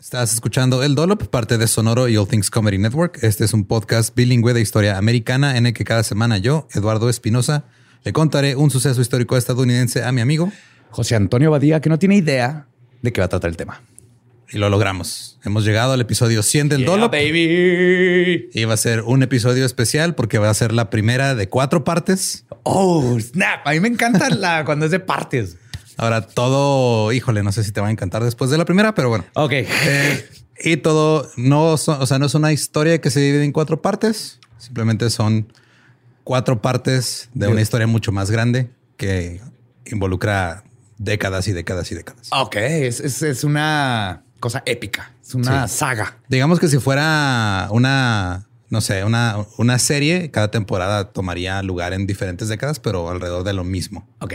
Estás escuchando El Dolop, parte de Sonoro y All Things Comedy Network. Este es un podcast bilingüe de historia americana en el que cada semana yo, Eduardo Espinosa, le contaré un suceso histórico estadounidense a mi amigo José Antonio Badía, que no tiene idea de qué va a tratar el tema. Y lo logramos. Hemos llegado al episodio 100 del Dolop. baby. Y va a ser un episodio especial porque va a ser la primera de cuatro partes. Oh, snap. A mí me encanta la, cuando es de partes. Ahora todo, híjole, no sé si te va a encantar después de la primera, pero bueno. Ok. Eh, y todo no son, o sea, no es una historia que se divide en cuatro partes. Simplemente son cuatro partes de una historia mucho más grande que involucra décadas y décadas y décadas. Ok. Es, es- es una cosa épica. Es una Sí. saga. Digamos que si fuera una, no sé, una, una serie, cada temporada tomaría lugar en diferentes décadas, pero alrededor de lo mismo. Ok.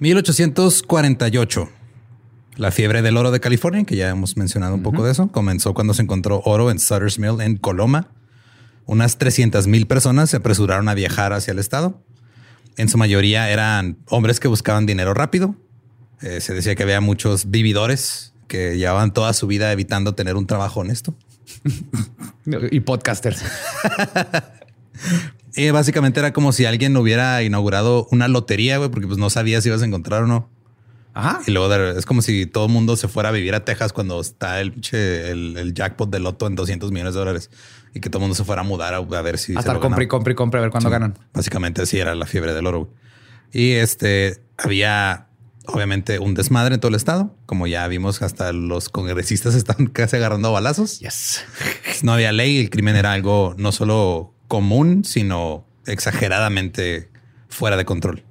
...1848... La fiebre del oro de California, que ya hemos mencionado un poco de eso, comenzó cuando se encontró oro en Sutter's Mill en Coloma. Unas 300 mil personas se apresuraron a viajar hacia el estado. En su mayoría eran hombres que buscaban dinero rápido. Eh, se decía que había muchos vividores que llevaban toda su vida evitando tener un trabajo honesto. Y podcasters. Y básicamente era como si alguien hubiera inaugurado una lotería, güey, porque pues no sabía si ibas a encontrar o no. Ajá. Y luego de- es como si todo el mundo se fuera a vivir a Texas cuando está el, el, el jackpot de loto en 200 millones de dólares y que todo el mundo se fuera a mudar a, a ver si A estar lo compre y compre y compre a ver cuándo Sí, ganan. Básicamente así era la fiebre del oro. güey. Y este había obviamente un desmadre en todo el estado. Como ya vimos, hasta los congresistas están casi agarrando balazos. Yes. No había ley. El crimen era algo no solo común, sino exageradamente fuera de control.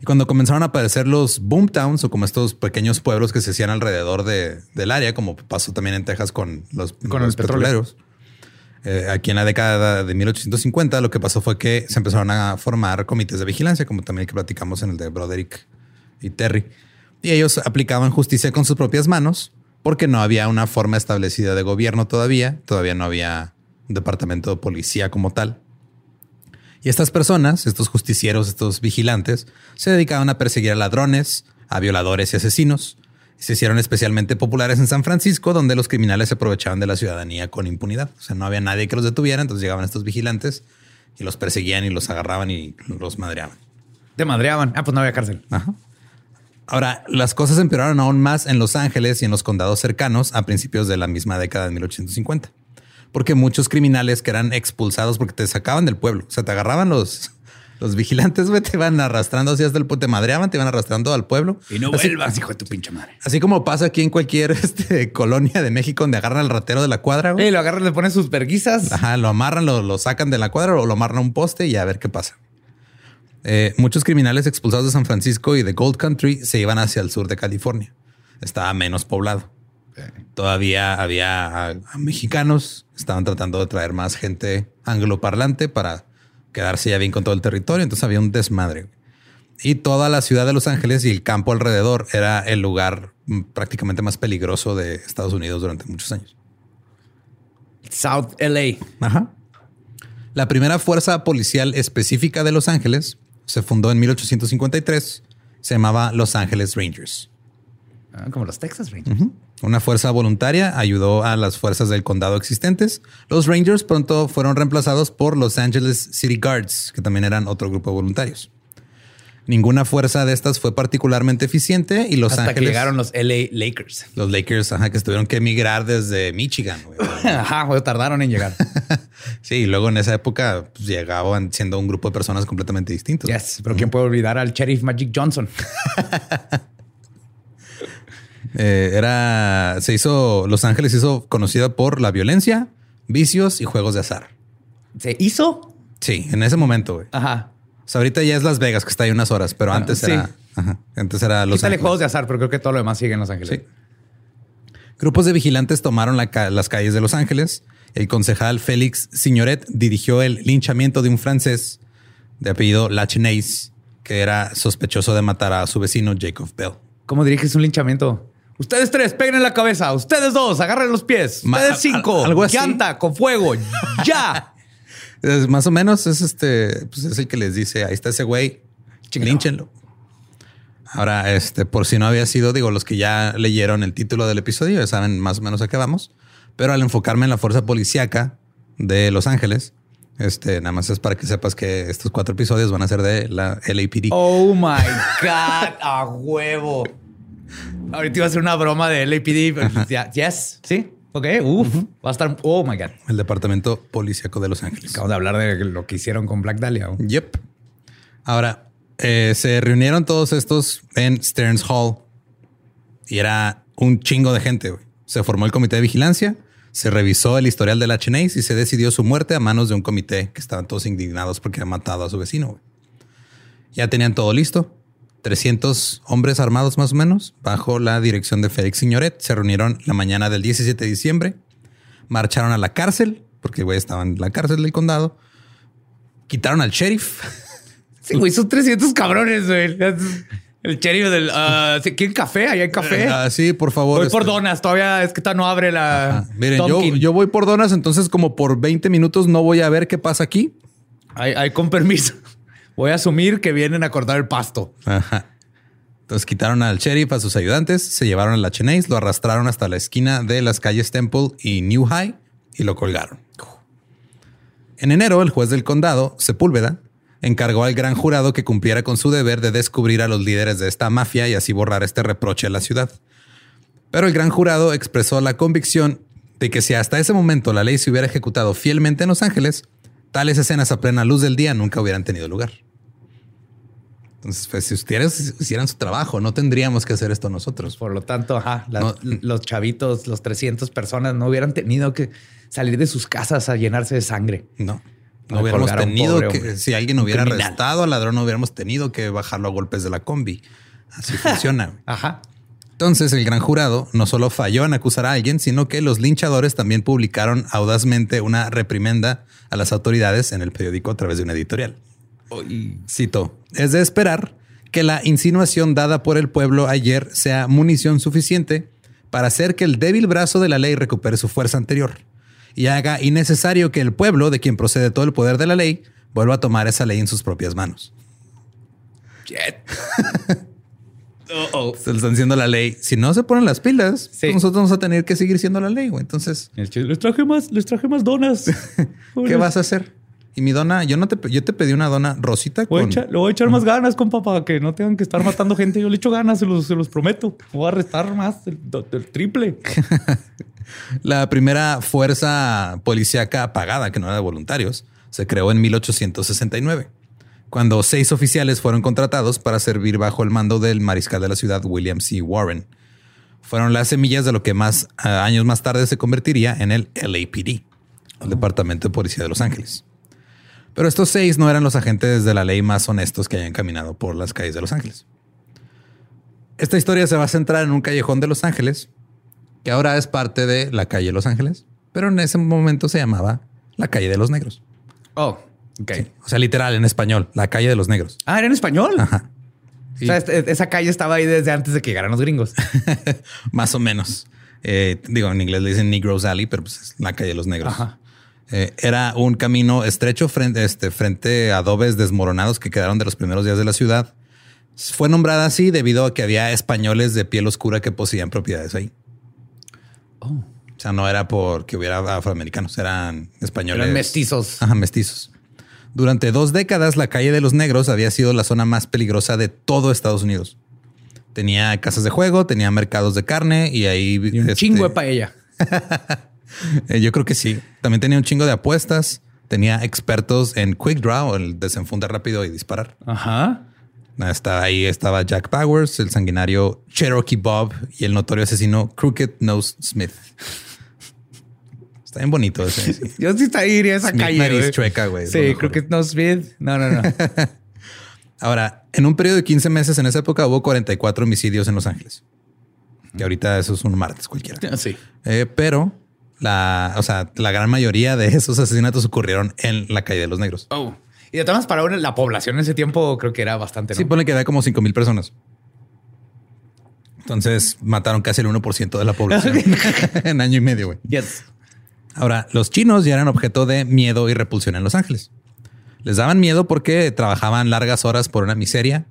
Y cuando comenzaron a aparecer los boomtowns o como estos pequeños pueblos que se hacían alrededor de, del área, como pasó también en Texas con los, Con los petroleros. eh, aquí en la década de 1850 lo que pasó fue que se empezaron a formar comités de vigilancia, como también que platicamos en el de Broderick y Terry. Y ellos aplicaban justicia con sus propias manos porque no había una forma establecida de gobierno todavía, todavía no había un departamento de policía como tal. Y estas personas, estos justicieros, estos vigilantes, se dedicaban a perseguir a ladrones, a violadores y asesinos. Y se hicieron especialmente populares en San Francisco, donde los criminales se aprovechaban de la ciudadanía con impunidad. O sea, no había nadie que los detuviera, entonces llegaban estos vigilantes y los perseguían y los agarraban y los madreaban. Te madreaban. Ah, pues no había cárcel. Ajá. Ahora, las cosas empeoraron aún más en Los Ángeles y en los condados cercanos a principios de la misma década de 1850. Porque muchos criminales que eran expulsados porque te sacaban del pueblo, o sea, te agarraban los, los vigilantes, güey, te iban arrastrando así hasta el pueblo, te madreaban, te iban arrastrando al pueblo. Y no Así- vuelvas, hijo de tu pinche madre. Así como pasa aquí en cualquier este, colonia de México donde agarran al ratero de la cuadra, güey. Y lo agarran, le ponen sus verguizas. Ajá, lo amarran, lo, lo sacan de la cuadra o lo amarran a un poste y a ver qué pasa. Eh, muchos criminales expulsados de San Francisco y de Gold Country se iban hacia el sur de California. Estaba menos poblado. Todavía había a- a mexicanos, estaban tratando de traer más gente angloparlante para quedarse ya bien con todo el territorio. Entonces había un desmadre. Y toda la ciudad de Los Ángeles y el campo alrededor era el lugar mm, prácticamente más peligroso de Estados Unidos durante muchos años. South LA. Ajá. La primera fuerza policial específica de Los Ángeles se fundó en 1853. Se llamaba Los Ángeles Rangers. Ah, como los Texas Rangers. Una fuerza voluntaria ayudó a las fuerzas del condado existentes. Los Rangers pronto fueron reemplazados por Los Angeles City Guards, que también eran otro grupo de voluntarios. Ninguna fuerza de estas fue particularmente eficiente y Los Hasta que Ángeles, llegaron los LA Lakers. los Lakers, ajá, que tuvieron que emigrar desde Michigan. güey. Ajá, tardaron en llegar. Sí, y luego en esa época pues, llegaban siendo un grupo de personas completamente distintos. Yes, pero ¿quién puede olvidar al sheriff Magic Johnson? Eh, era, se hizo, Los Ángeles se hizo conocida por la violencia, vicios y juegos de azar. ¿Se hizo? Sí, en ese momento, güey. Ajá. O sea, ahorita ya es Las Vegas, que está ahí unas horas, pero antes sí. era, ajá, antes era Los Quítale Ángeles. juegos de azar, pero creo que todo lo demás sigue en Los Ángeles. Sí. Grupos de vigilantes tomaron la ca- las calles de Los Ángeles. El concejal Félix Signoret dirigió el linchamiento de un francés de apellido Lachenais, que era sospechoso de matar a su vecino Jacob Bell. ¿Cómo diriges un linchamiento? Ustedes tres, peguen en la cabeza. Ustedes dos, agarren los pies. Ustedes cinco, algo así. llanta con fuego. ¡Ya! Es más o menos es este, pues es el que les dice, ahí está ese güey, línchenlo. Ahora, este, por si no había sido, digo, los que ya leyeron el título del episodio ya saben más o menos a qué vamos, pero al enfocarme en la fuerza policíaca de Los Ángeles, este, nada más es para que sepas que estos cuatro episodios van a ser de la LAPD. Oh my God, a huevo. Ahorita iba a hacer una broma de LAPD. pero ya- Yes, sí. Ok, uf, va a estar. Oh my God. El departamento policíaco de Los Ángeles. Acabamos de hablar de lo que hicieron con Black Dahlia. Yep. Ahora, eh, se reunieron todos estos en Stearns Hall y era un chingo de gente. Se formó el comité de vigilancia, se revisó el historial de la y se decidió su muerte a manos de un comité que estaban todos indignados porque habían matado a su vecino. Ya tenían todo listo. 300 hombres armados más o menos, bajo la dirección de Félix Signoret, se reunieron la mañana del 17 de diciembre, marcharon a la cárcel, porque güey estaba en la cárcel del condado, quitaron al sheriff, Sí, güey, son 300 cabrones, güey. El sheriff del. ah, ¿sí? ¿Quieren café? ¿Ahí hay café? Ah, sí, por favor. Voy por este, donas. Todavía es que no abre la. ajá. Miren, yo, yo voy por donas, entonces como por 20 minutos no voy a ver qué pasa aquí. Ahí, ahí con permiso. Voy a asumir que vienen a cortar el pasto. Ajá. Entonces quitaron al sheriff, a sus ayudantes, se llevaron a la Cheneys, lo arrastraron hasta la esquina de las calles Temple y New High y lo colgaron. En enero, el juez del condado, Sepúlveda, encargó al gran jurado que cumpliera con su deber de descubrir a los líderes de esta mafia y así borrar este reproche a la ciudad. Pero el gran jurado expresó la convicción de que si hasta ese momento la ley se hubiera ejecutado fielmente en Los Ángeles, tales escenas a plena luz del día nunca hubieran tenido lugar. Entonces, pues, si ustedes hicieran su trabajo, no tendríamos que hacer esto nosotros. Por lo tanto, ajá, la- No. los chavitos, los 300 personas no hubieran tenido que salir de sus casas a llenarse de sangre. No. No hubiéramos tenido que, si alguien hubiera arrestado al ladrón, no hubiéramos tenido que bajarlo a golpes de la combi. Así funciona. Ajá. Entonces el gran jurado no solo falló en acusar a alguien, sino que los linchadores también publicaron audazmente una reprimenda a las autoridades en el periódico a través de una editorial. Y cito, es de esperar que la insinuación dada por el pueblo ayer sea munición suficiente para hacer que el débil brazo de la ley recupere su fuerza anterior y haga innecesario que el pueblo, de quien procede todo el poder de la ley, vuelva a tomar esa ley en sus propias manos. Se le están diciendo la ley. Si no se ponen las pilas, nosotros vamos a tener que seguir siendo la ley. Entonces, les traje más, les traje más donas. ¿Qué vas a hacer? Y mi dona, yo no te, yo te pedí una dona rosita. Voy le voy a echar más ganas, compa, para que no tengan que estar matando gente. Yo le echo ganas, se los, se los prometo. Voy a restar más del, triple. la primera fuerza policíaca pagada, que no era de voluntarios, se creó en 1869 cuando seis oficiales fueron contratados para servir bajo el mando del mariscal de la ciudad, William C. Warren. Fueron las semillas de lo que más eh, años más tarde se convertiría en el LAPD, el Departamento de Policía de Los Ángeles. Pero estos seis no eran los agentes de la ley más honestos que hayan caminado por las calles de Los Ángeles. Esta historia se va a centrar en un callejón de Los Ángeles, que ahora es parte de la calle Los Ángeles, pero en ese momento se llamaba la calle de los negros. Oh, o sea, literal, en español, la calle de los negros. Ah, era en español. Ajá. O sea, esa calle estaba ahí desde antes de que llegaran los gringos. Más o menos. Eh, digo, en inglés le dicen Negroes Alley, pero pues es la calle de los negros. Eh, era un camino estrecho frente, este, frente a adobes desmoronados que quedaron de los primeros días de la ciudad. Fue nombrada así debido a que había españoles de piel oscura que poseían propiedades ahí. Oh. O sea, no era porque hubiera afroamericanos, eran españoles. Eran mestizos. Ajá, mestizos. Durante dos décadas, la calle de los negros había sido la zona más peligrosa de todo Estados Unidos. Tenía casas de juego, tenía mercados de carne y ahí... un este, chingo de paella. Eh, yo creo que sí. También tenía un chingo de apuestas. Tenía expertos en quick draw, el desenfundar rápido y disparar. Ajá. Estaba ahí estaba Jack Powers, el sanguinario Cherokee Bob y el notorio asesino Crooked Nose Smith. Está bien bonito ese. Yo sí está iría a esa calle. güey. Sí, creo que no es bien. No, no, no. Ahora, en un periodo de 15 meses en esa época hubo 44 homicidios en Los Ángeles. Que ahorita eso es un martes cualquiera. Sí. Eh, pero la, o sea, la gran mayoría de esos asesinatos ocurrieron en la calle de los negros. Oh. Y de todas para la población en ese tiempo creo que era bastante. Sí, pone que había como 5 mil personas. Entonces mataron casi el 1% de la población en año y medio. Güey. Yes. Ahora, los chinos ya eran objeto de miedo y repulsión en Los Ángeles. Les daban miedo porque trabajaban largas horas por una miseria.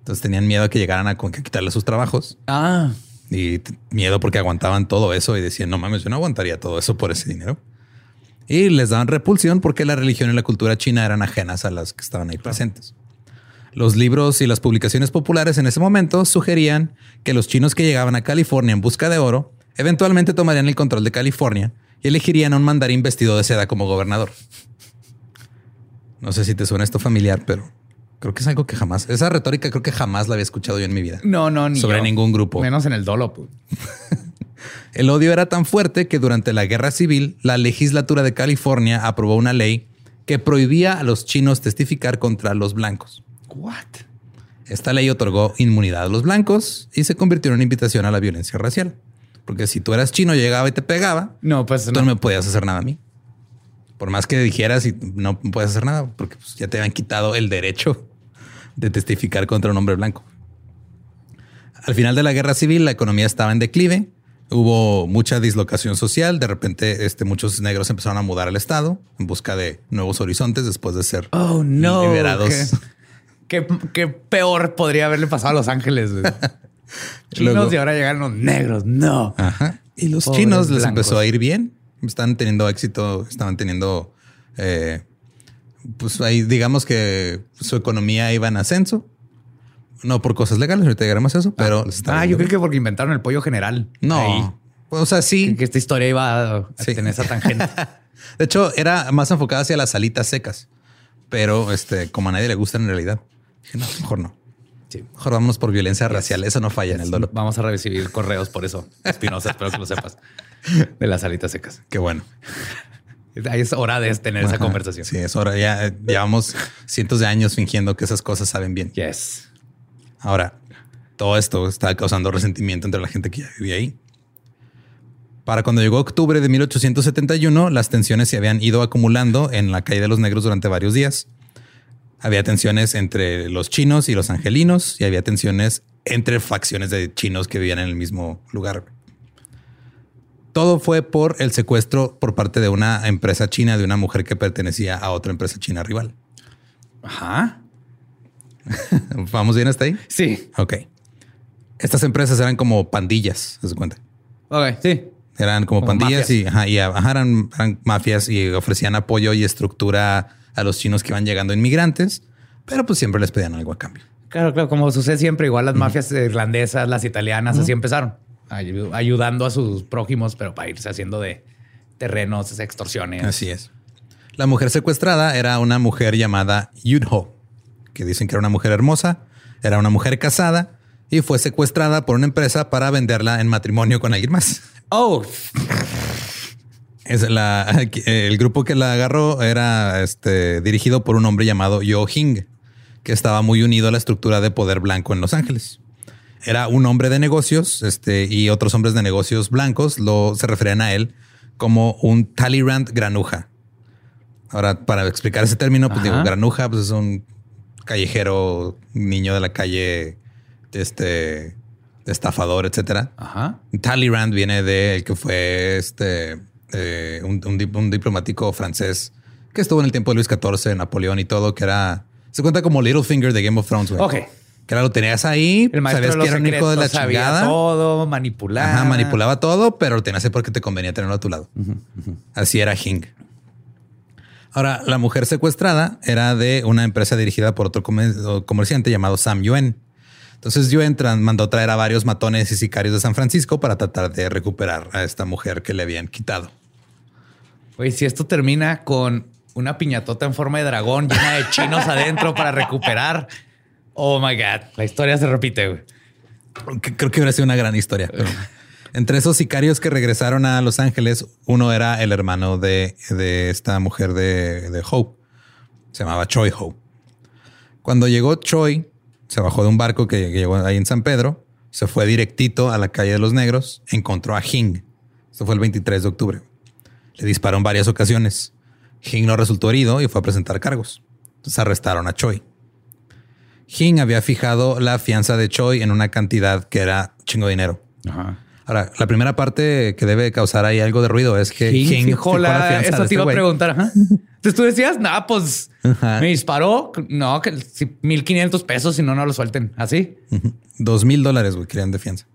Entonces tenían miedo a que llegaran a, quitarle sus trabajos. Ah. Y miedo porque aguantaban todo eso y decían, no mames, yo no aguantaría todo eso por ese dinero. Y les daban repulsión porque la religión y la cultura china eran ajenas a las que estaban ahí presentes. Los libros y las publicaciones populares en ese momento sugerían que los chinos que llegaban a California en busca de oro eventualmente tomarían el control de California elegirían a un mandarín vestido de seda como gobernador. No sé si te suena esto familiar, pero creo que es algo que jamás, esa retórica creo que jamás la había escuchado yo en mi vida. No, no, ni sobre ningún grupo. Menos en el dolo. El odio era tan fuerte que durante la guerra civil, la legislatura de California aprobó una ley que prohibía a los chinos testificar contra los blancos. What? Esta ley otorgó inmunidad a los blancos y se convirtió en una invitación a la violencia racial. Porque si tú eras chino, llegaba y te pegaba, no, pues tú no. me podías hacer nada a mí. Por más que dijeras y no puedes hacer nada, porque pues, ya te habían quitado el derecho de testificar contra un hombre blanco. Al final de la guerra civil, la economía estaba en declive. Hubo mucha dislocación social. De repente, este, muchos negros empezaron a mudar al estado en busca de nuevos horizontes después de ser oh, liberados. ¿Qué, qué, peor podría haberle pasado a Los Ángeles? chinos y ahora llegaron los negros. No. Ajá. Y los chinos les empezó a ir bien. Están teniendo éxito, estaban teniendo, eh, pues ahí digamos que su economía iba en ascenso. No por cosas legales, ahorita llegaremos a eso, pero... Ah, ah yo creo que porque inventaron el pollo general. No. O sea, sí. Que esta historia iba a tener esa tangente. de hecho, era más enfocada hacia las salitas secas. Pero este, como a nadie le gusta en realidad, dije, no, mejor no. Mejor vámonos por violencia racial. Eso no falla en el dolor. Vamos a recibir correos por eso. Espinosa, espero que lo sepas. De las alitas secas. Qué bueno. Ahí es hora de tener esa conversación. Sí, es hora. Ya llevamos cientos de años fingiendo que esas cosas saben bien. Yes. Ahora, todo esto estaba causando resentimiento entre la gente que ya vivía ahí. Para cuando llegó octubre de 1871, las tensiones se habían ido acumulando en la calle de los negros durante varios días. Había tensiones entre los chinos y los angelinos y había tensiones entre facciones de chinos que vivían en el mismo lugar. Todo fue por el secuestro por parte de una empresa china de una mujer que pertenecía a otra empresa china rival. Ajá. ¿Vamos bien hasta ahí? Sí. Ok. Estas empresas eran como pandillas, ¿se cuenta? Ok, sí. Eran como, Como pandillas mafias. y, ajá, y, ajá, eran, eran mafias y ofrecían apoyo y estructura a los chinos que iban llegando inmigrantes, pero pues siempre les pedían algo a cambio. Claro, claro, como sucede siempre, igual las mafias irlandesas, las italianas, así empezaron, ayu- ayudando a sus prójimos, pero para irse haciendo de terrenos, extorsiones. Así es. La mujer secuestrada era una mujer llamada Yudho, que dicen que era una mujer hermosa, era una mujer casada y fue secuestrada por una empresa para venderla en matrimonio con alguien más. Oh, Es la, el grupo que la agarró era este, dirigido por un hombre llamado Yo Hing, que estaba muy unido a la estructura de poder blanco en Los Ángeles. Era un hombre de negocios este, y otros hombres de negocios blancos lo, se referían a él como un Talleyrand granuja. Ahora, para explicar ese término, pues Ajá. digo, granuja pues es un callejero, niño de la calle, este, estafador, etcétera. ajá. Talleyrand viene de el que fue este eh, un, un dip- un diplomático francés que estuvo en el tiempo de Luis XIV, Napoleón y todo, que era se cuenta como Littlefinger de Game of Thrones. güey. Ok. Que lo tenías ahí, El maestro sabías de que era un hijo de la sabía chingada. todo, manipulaba. Ajá, manipulaba todo, pero lo tenías ahí porque te convenía tenerlo a tu lado. Así era Hing. Ahora, la mujer secuestrada era de una empresa dirigida por otro comer- comerciante llamado Sam Yuen. Entonces Yuen mandó traer a varios matones y sicarios de San Francisco para tratar de recuperar a esta mujer que le habían quitado. Oye, si esto termina con una piñatota en forma de dragón llena de chinos adentro para recuperar. Oh my God. La historia se repite, güey. Creo que hubiera sido una gran historia. pero- Entre esos sicarios que regresaron a Los Ángeles, uno era el hermano de, de esta mujer de, de Hope. Se llamaba Choi Hope. Cuando llegó Choi, se bajó de un barco que llegó ahí en San Pedro, se fue directito a la calle de los negros, encontró a Hing. Esto fue el 23 de octubre. Le disparó en varias ocasiones. Hing no resultó herido y fue a presentar cargos. Entonces arrestaron a Choi. Hing había fijado la fianza de Choi en una cantidad que era chingo de dinero. Ajá. Ahora, la primera parte que debe causar ahí algo de ruido es que Hing Hing fijó fijó la- la fianza Eso te este iba a preguntar. Ajá. Entonces tú decías, no, pues Ajá. me disparó. No, que si 1500 pesos, si no, no lo suelten. Así. Dos mil dólares, güey, querían de fianza.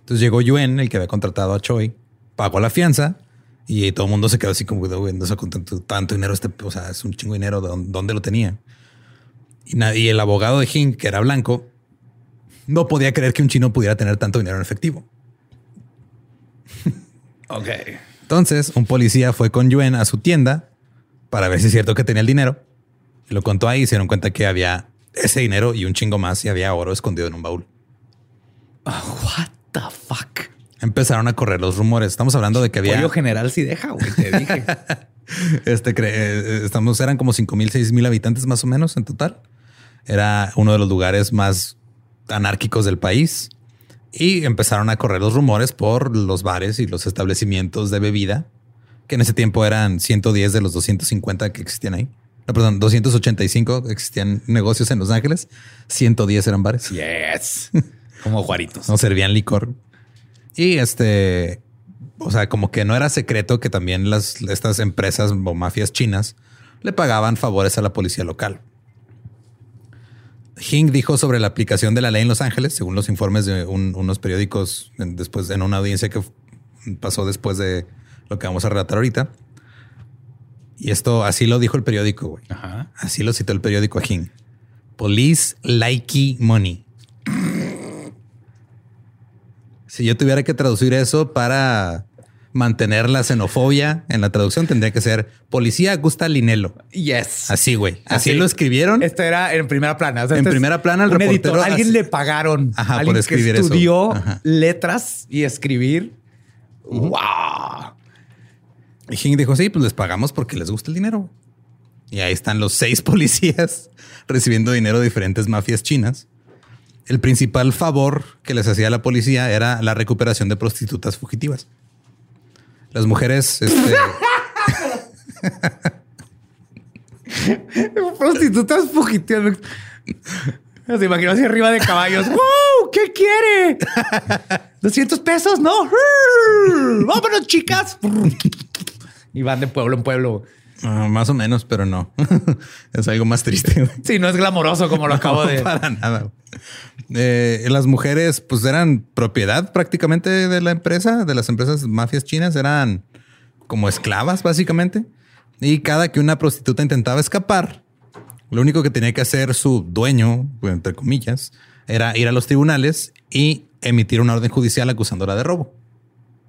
Entonces llegó Yuen, el que había contratado a Choi, pagó la fianza y todo el mundo se quedó así como, güey, no con tanto, tanto dinero, este, o sea, es un chingo de dinero, ¿de dónde, dónde lo tenía? Y, na- y el abogado de Hing, que era blanco, no podía creer que un chino pudiera tener tanto dinero en efectivo. Ok. Entonces, un policía fue con Yuen a su tienda para ver si es cierto que tenía el dinero. Lo contó ahí y se dieron cuenta que había ese dinero y un chingo más y había oro escondido en un baúl. What the fuck? Empezaron a correr los rumores. Estamos hablando de que había Pollo general sí deja, güey. Te dije. este cre- eh, estamos eran como 5 mil, 6 mil habitantes más o menos en total. Era uno de los lugares más anárquicos del país y empezaron a correr los rumores por los bares y los establecimientos de bebida que en ese tiempo eran 110 de los 250 que existían ahí. No, perdón, 285 existían negocios en Los Ángeles, 110 eran bares. yes. Como Juaritos. No servían licor. Y este, o sea, como que no era secreto que también las, estas empresas o mafias chinas le pagaban favores a la policía local. Hing dijo sobre la aplicación de la ley en Los Ángeles, según los informes de un- unos periódicos en, después en una audiencia que pasó después de lo que vamos a relatar ahorita. Y esto así lo dijo el periódico, güey. Ajá. Así lo citó el periódico a Hing. Police likey money. Si yo tuviera que traducir eso para mantener la xenofobia en la traducción, tendría que ser policía gusta linelo. Yes. Así, güey. Así, Así. lo escribieron. Esto era en primera plana. O sea, En este es primera plana, el reportero editor. Alguien así- le pagaron. Ajá, por alguien escribir que eso. estudió Ajá. letras y escribir. Wow. Y dijo, sí, pues les pagamos porque les gusta el dinero. Y ahí están los seis policías recibiendo dinero de diferentes mafias chinas. El principal favor que les hacía la policía era la recuperación de prostitutas fugitivas. Las mujeres, este, Prostitutas fugitivas. Se imaginó así arriba de caballos. ¡Wow! ¿Qué quiere? ¿200 pesos? No. ¡Vámonos, chicas! Y van de pueblo en pueblo. Ah, más o menos, pero no. es algo más triste. güey. Sí, no es glamoroso como lo acabo de. Para nada. Eh, las mujeres, pues eran propiedad prácticamente de la empresa, de las empresas mafias chinas, eran como esclavas, básicamente. Y cada que una prostituta intentaba escapar, lo único que tenía que hacer su dueño, entre comillas, era ir a los tribunales y emitir una orden judicial acusándola de robo.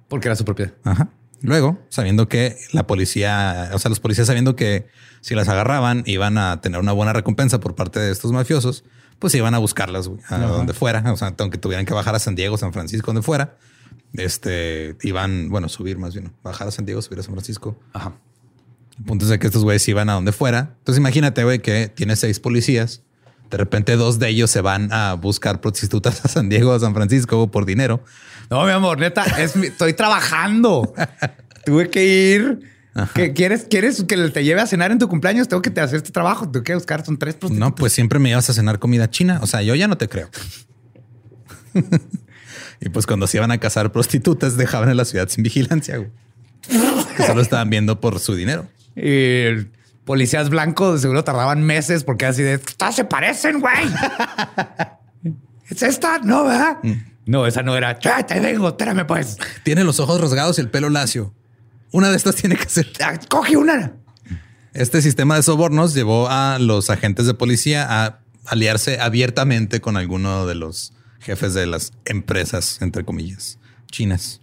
Porque era su propiedad. Ajá. Luego, sabiendo que la policía, o sea, los policías sabiendo que si las agarraban iban a tener una buena recompensa por parte de estos mafiosos, pues iban a buscarlas a donde fuera. O sea, aunque tuvieran que bajar a San Diego, San Francisco, donde fuera, este iban, bueno, subir más bien, bajar a San Diego, subir a San Francisco. Ajá. El punto es de que estos güeyes iban a donde fuera. Entonces imagínate, güey, que tiene seis policías. De repente dos de ellos se van a buscar prostitutas a San Diego, a San Francisco por dinero. No, mi amor, neta, es mi- estoy trabajando. Tuve que ir. ¿Qué, ¿Quieres, ¿Quieres que te lleve a cenar en tu cumpleaños? Tengo que te hacer este trabajo. Tengo que buscar. Son tres prostitutas. No, pues siempre me llevas a cenar comida china. O sea, yo ya no te creo. y pues cuando se iban a casar prostitutas, dejaban a la ciudad sin vigilancia. güey. Que solo estaban viendo por su dinero. Y el policías blancos seguro tardaban meses porque así de "Estas se parecen, güey. ¿Es esta? No, ¿verdad? No, esa no era. Ya, te vengo, espérame, pues. Tiene los ojos rasgados y el pelo lacio. Una de estas tiene que ser. Ah, Coge una. Este sistema de sobornos llevó a los agentes de policía a aliarse abiertamente con alguno de los jefes de las empresas, entre comillas, chinas.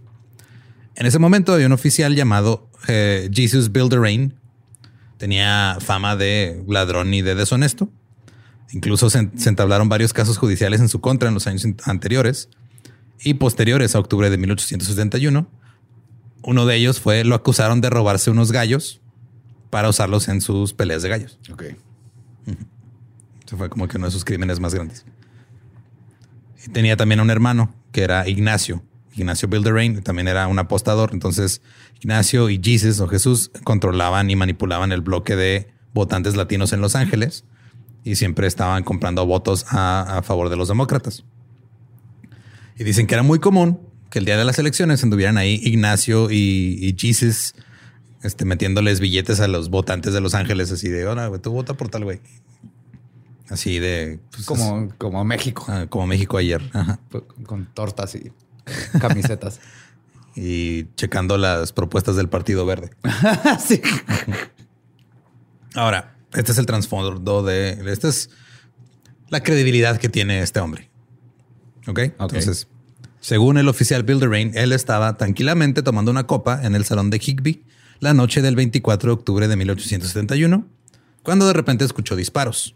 En ese momento había un oficial llamado eh, Jesus Bilderain. Tenía fama de ladrón y de deshonesto. Incluso se, se entablaron varios casos judiciales en su contra en los años anteriores y posteriores a octubre de 1871. Uno de ellos fue, lo acusaron de robarse unos gallos para usarlos en sus peleas de gallos. Ok. Eso fue como que uno de sus crímenes más grandes. Y tenía también un hermano que era Ignacio. Ignacio Bilderain también era un apostador. Entonces, Ignacio y Jesus o Jesús controlaban y manipulaban el bloque de votantes latinos en Los Ángeles y siempre estaban comprando votos a, a favor de los demócratas. Y dicen que era muy común que el día de las elecciones anduvieran ahí Ignacio y, y Jesus este, metiéndoles billetes a los votantes de Los Ángeles, así de, hola, tú vota por tal güey. Así de... pues, Como, como México. ah, como México ayer. Ajá. Con tortas y camisetas. Y checando las propuestas del Partido Verde. sí. Ahora, este es el trasfondo de... Esta es la credibilidad que tiene este hombre. ¿Ok? Entonces, según el oficial Bilderain, él estaba tranquilamente tomando una copa en el salón de Higby la noche del 24 de octubre de 1871, cuando de repente escuchó disparos.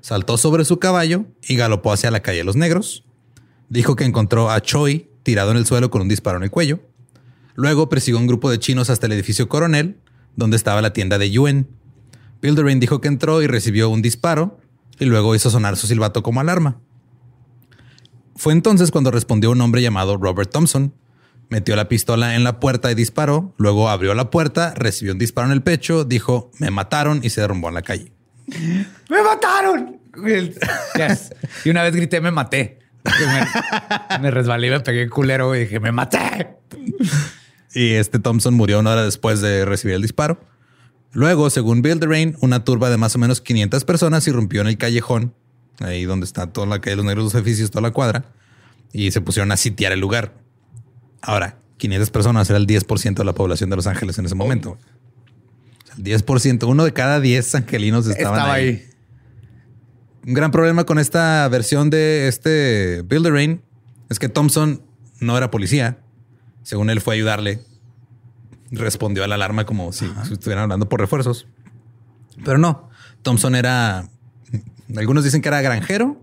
Saltó sobre su caballo y galopó hacia la calle de los Negros. Dijo que encontró a Choi tirado en el suelo con un disparo en el cuello. Luego persiguió un grupo de chinos hasta el edificio Coronel, donde estaba la tienda de Yuen. Bilderain dijo que entró y recibió un disparo y luego hizo sonar su silbato como alarma. Fue entonces cuando respondió un hombre llamado Robert Thompson. Metió la pistola en la puerta y disparó. Luego abrió la puerta, recibió un disparo en el pecho, dijo me mataron y se derrumbó en la calle. ¡Me mataron! Yes. Y una vez grité, me maté. Me, me resbalé y me pegué culero y dije, me maté. Y este Thompson murió una hora después de recibir el disparo. Luego, según Bilderain, una turba de más o menos 500 personas irrumpió en el callejón, ahí donde está toda la calle de los negros, los edificios, toda la cuadra, y se pusieron a sitiar el lugar. Ahora, 500 personas era el 10% de la población de Los Ángeles en ese momento. O sea, el 10%, uno de cada 10 angelinos estaban Estaba ahí. ahí. Un gran problema con esta versión de este Bilderain es que Thompson no era policía. Según él fue a ayudarle. Respondió a la alarma como si, si estuvieran hablando por refuerzos. Pero no. Thompson era... Algunos dicen que era granjero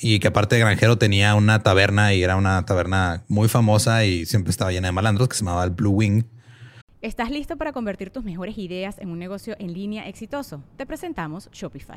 y que aparte de granjero tenía una taberna y era una taberna muy famosa y siempre estaba llena de malandros que se llamaba el Blue Wing. ¿Estás listo para convertir tus mejores ideas en un negocio en línea exitoso? Te presentamos Shopify.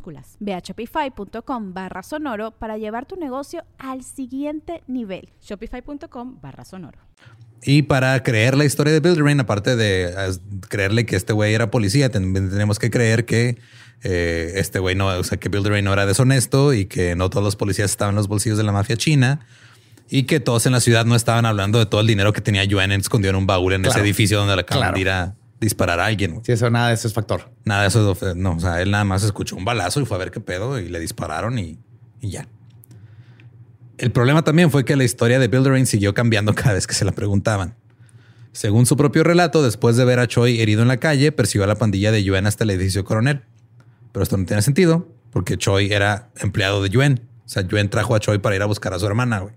Ve a shopify.com barra sonoro para llevar tu negocio al siguiente nivel. Shopify.com barra sonoro. Y para creer la historia de Bilderrain, aparte de creerle que este güey era policía, también tenemos que creer que eh, este güey no, o sea, que Bilderrain no era deshonesto y que no todos los policías estaban en los bolsillos de la mafia china y que todos en la ciudad no estaban hablando de todo el dinero que tenía Yuan escondido en un baúl en ese edificio donde le acaban de ir a disparar a alguien. Sí, eso nada de eso es factor. Nada de eso, no, o sea, él nada más escuchó un balazo y fue a ver qué pedo y le dispararon y, ya. El problema también fue que la historia de Bilderain siguió cambiando cada vez que se la preguntaban. Según su propio relato, después de ver a Choi herido en la calle, persiguió a la pandilla de Yuen hasta el edificio coronel. Pero esto no tiene sentido, porque Choi era empleado de Yuen. O sea, Yuen trajo a Choi para ir a buscar a su hermana, güey.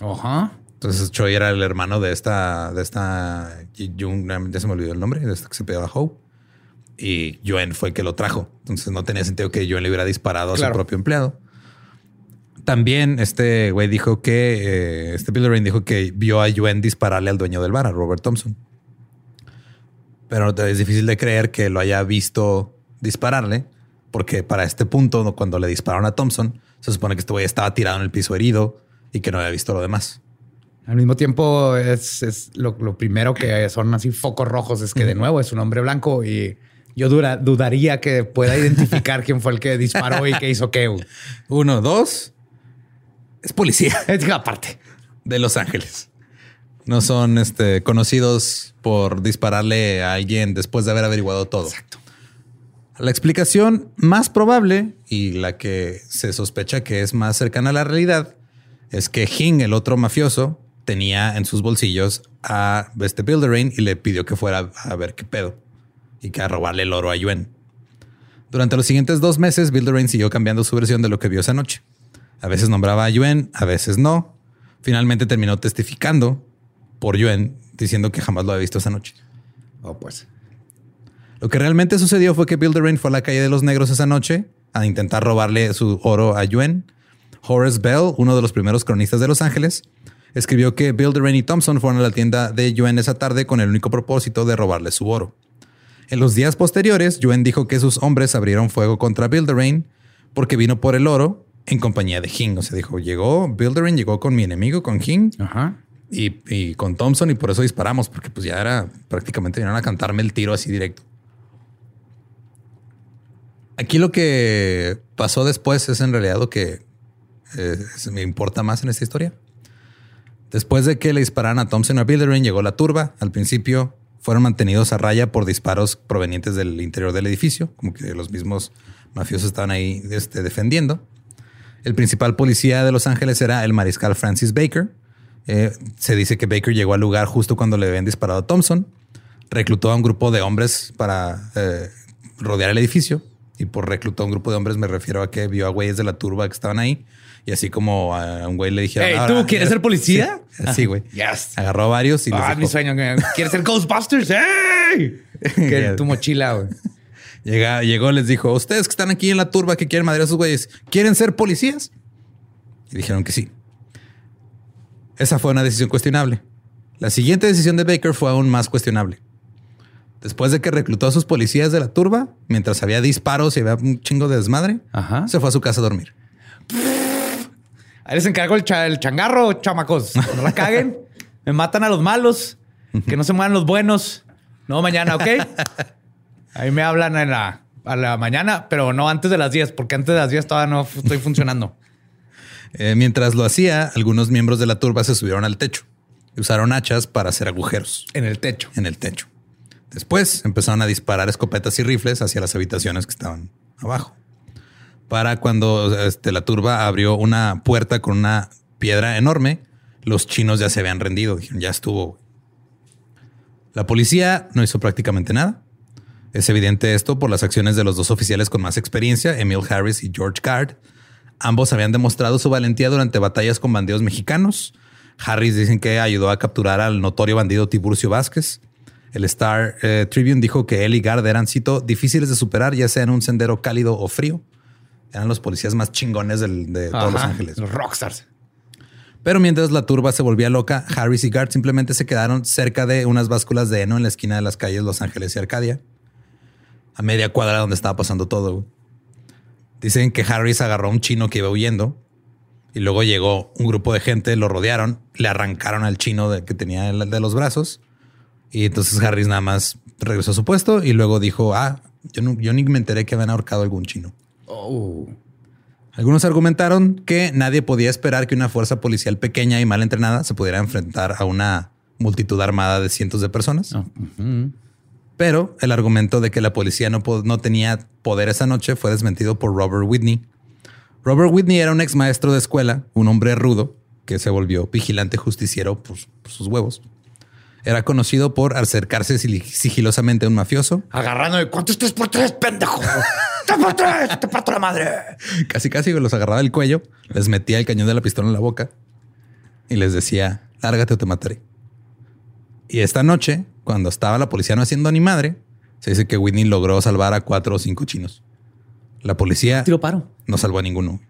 Ajá. Entonces Choi era el hermano de esta, de esta, ya se me olvidó el nombre, de esta que se pegaba Hope. Y Yuen fue el que lo trajo. Entonces no tenía sentido que Yuen le hubiera disparado a su propio empleado. También este güey dijo que, eh, este Bill Rain dijo que vio a Yuen dispararle al dueño del bar, a Robert Thompson. Pero es difícil de creer que lo haya visto dispararle, porque para este punto, cuando le dispararon a Thompson, se supone que este güey estaba tirado en el piso herido y que no había visto lo demás. Al mismo tiempo, es, lo, primero que son así focos rojos es que de nuevo es un hombre blanco y yo dudaría que pueda identificar quién fue el que disparó y qué hizo qué. Uno, dos. Es policía. Es aparte. De Los Ángeles. No son este, conocidos por dispararle a alguien después de haber averiguado todo. Exacto. La explicación más probable y la que se sospecha que es más cercana a la realidad es que Hing, el otro mafioso, tenía en sus bolsillos a este Builderain y le pidió que fuera a ver qué pedo y que a robarle el oro a Yuen. Durante los siguientes dos meses, Builderain siguió cambiando su versión de lo que vio esa noche. A veces nombraba a Yuen, a veces no. Finalmente terminó testificando por Yuen, diciendo que jamás lo había visto esa noche. Oh, pues. Lo que realmente sucedió fue que Builderain fue a la calle de los negros esa noche a intentar robarle su oro a Yuen. Horace Bell, uno de los primeros cronistas de Los Ángeles, escribió que Bill y Thompson fueron a la tienda de Yuen esa tarde con el único propósito de robarle su oro. En los días posteriores, Yuen dijo que sus hombres abrieron fuego contra Builderain porque vino por el oro en compañía de Hing. O sea, dijo, llegó, Builderain llegó con mi enemigo, con Hing. Y, con Thompson y por eso disparamos, porque pues ya era prácticamente vinieron a cantarme el tiro así directo. Aquí lo que pasó después es en realidad lo que eh, me importa más en esta historia. Después de que le dispararan a Thompson a Bildering, llegó la turba. Al principio fueron mantenidos a raya por disparos provenientes del interior del edificio, como que los mismos mafiosos estaban ahí este, defendiendo. El principal policía de Los Ángeles era el mariscal Francis Baker. Eh, se dice que Baker llegó al lugar justo cuando le habían disparado a Thompson. Reclutó a un grupo de hombres para eh, rodear el edificio. Y por reclutó a un grupo de hombres me refiero a que vio a güeyes de la turba que estaban ahí y así como a un güey le dijeron... Hey, ¿tú quieres ser policía? Sí, güey. Yes. Agarró a varios y Ah, mi sueño. ¿Quieres ser Ghostbusters? ¡Hey! Que tu mochila, güey. Llega, llegó, les dijo, ustedes que están aquí en la turba que quieren madrear a sus güeyes, ¿quieren ser policías? Y dijeron que sí. Esa fue una decisión cuestionable. La siguiente decisión de Baker fue aún más cuestionable. Después de que reclutó a sus policías de la turba, mientras había disparos y había un chingo de desmadre, se fue a su casa a dormir. Ahí les encargo el, changarro, chamacos. No la caguen. Me matan a los malos. Que no se mueran los buenos. No mañana, ¿ok? Ahí me hablan en la, a la mañana, pero no antes de las 10, porque antes de las 10 todavía no estoy funcionando. Eh, mientras lo hacía, algunos miembros de la turba se subieron al techo y usaron hachas para hacer agujeros En el techo. en el techo. Después empezaron a disparar escopetas y rifles hacia las habitaciones que estaban abajo. Para cuando este, la turba abrió una puerta con una piedra enorme, los chinos ya se habían rendido. Dijeron, ya estuvo. güey". La policía no hizo prácticamente nada. Es evidente esto por las acciones de los dos oficiales con más experiencia, Emil Harris y George Card. Ambos habían demostrado su valentía durante batallas con bandidos mexicanos. Harris dicen que ayudó a capturar al notorio bandido Tiburcio Vázquez. El Star eh, Tribune dijo que él y Gard eran, cito, difíciles de superar, ya sea en un sendero cálido o frío. Eran los policías más chingones del- de todos Los Ángeles. Los rockstars. Pero mientras la turba se volvía loca, Harris y Gard simplemente se quedaron cerca de unas básculas de heno en la esquina de las calles Los Ángeles y Arcadia, a media cuadra donde estaba pasando todo. Dicen que Harris agarró a un chino que iba huyendo y luego llegó un grupo de gente, lo rodearon, le arrancaron al chino de, que tenía de los brazos y entonces Harris nada más regresó a su puesto y luego dijo, ah, yo, no- yo ni me enteré que habían ahorcado a algún chino. Oh. Algunos argumentaron que nadie podía esperar que una fuerza policial pequeña y mal entrenada se pudiera enfrentar a una multitud armada de cientos de personas. Pero el argumento de que la policía no, no tenía poder esa noche fue desmentido por Robert Whitney. Robert Whitney era un ex maestro de escuela, un hombre rudo que se volvió vigilante justiciero por, por sus huevos. Era conocido por acercarse sigilosamente a un mafioso, Agarrando de cuánto es tres por tres, pendejo. tres por tres, te parto la madre. casi casi los agarraba del cuello, les metía el cañón de la pistola en la boca y les decía, lárgate o te mataré. Y esta noche, cuando estaba la policía no haciendo ni madre, se dice que Whitney logró salvar a cuatro o cinco chinos. La policía Tiro paro. no salvó a ninguno.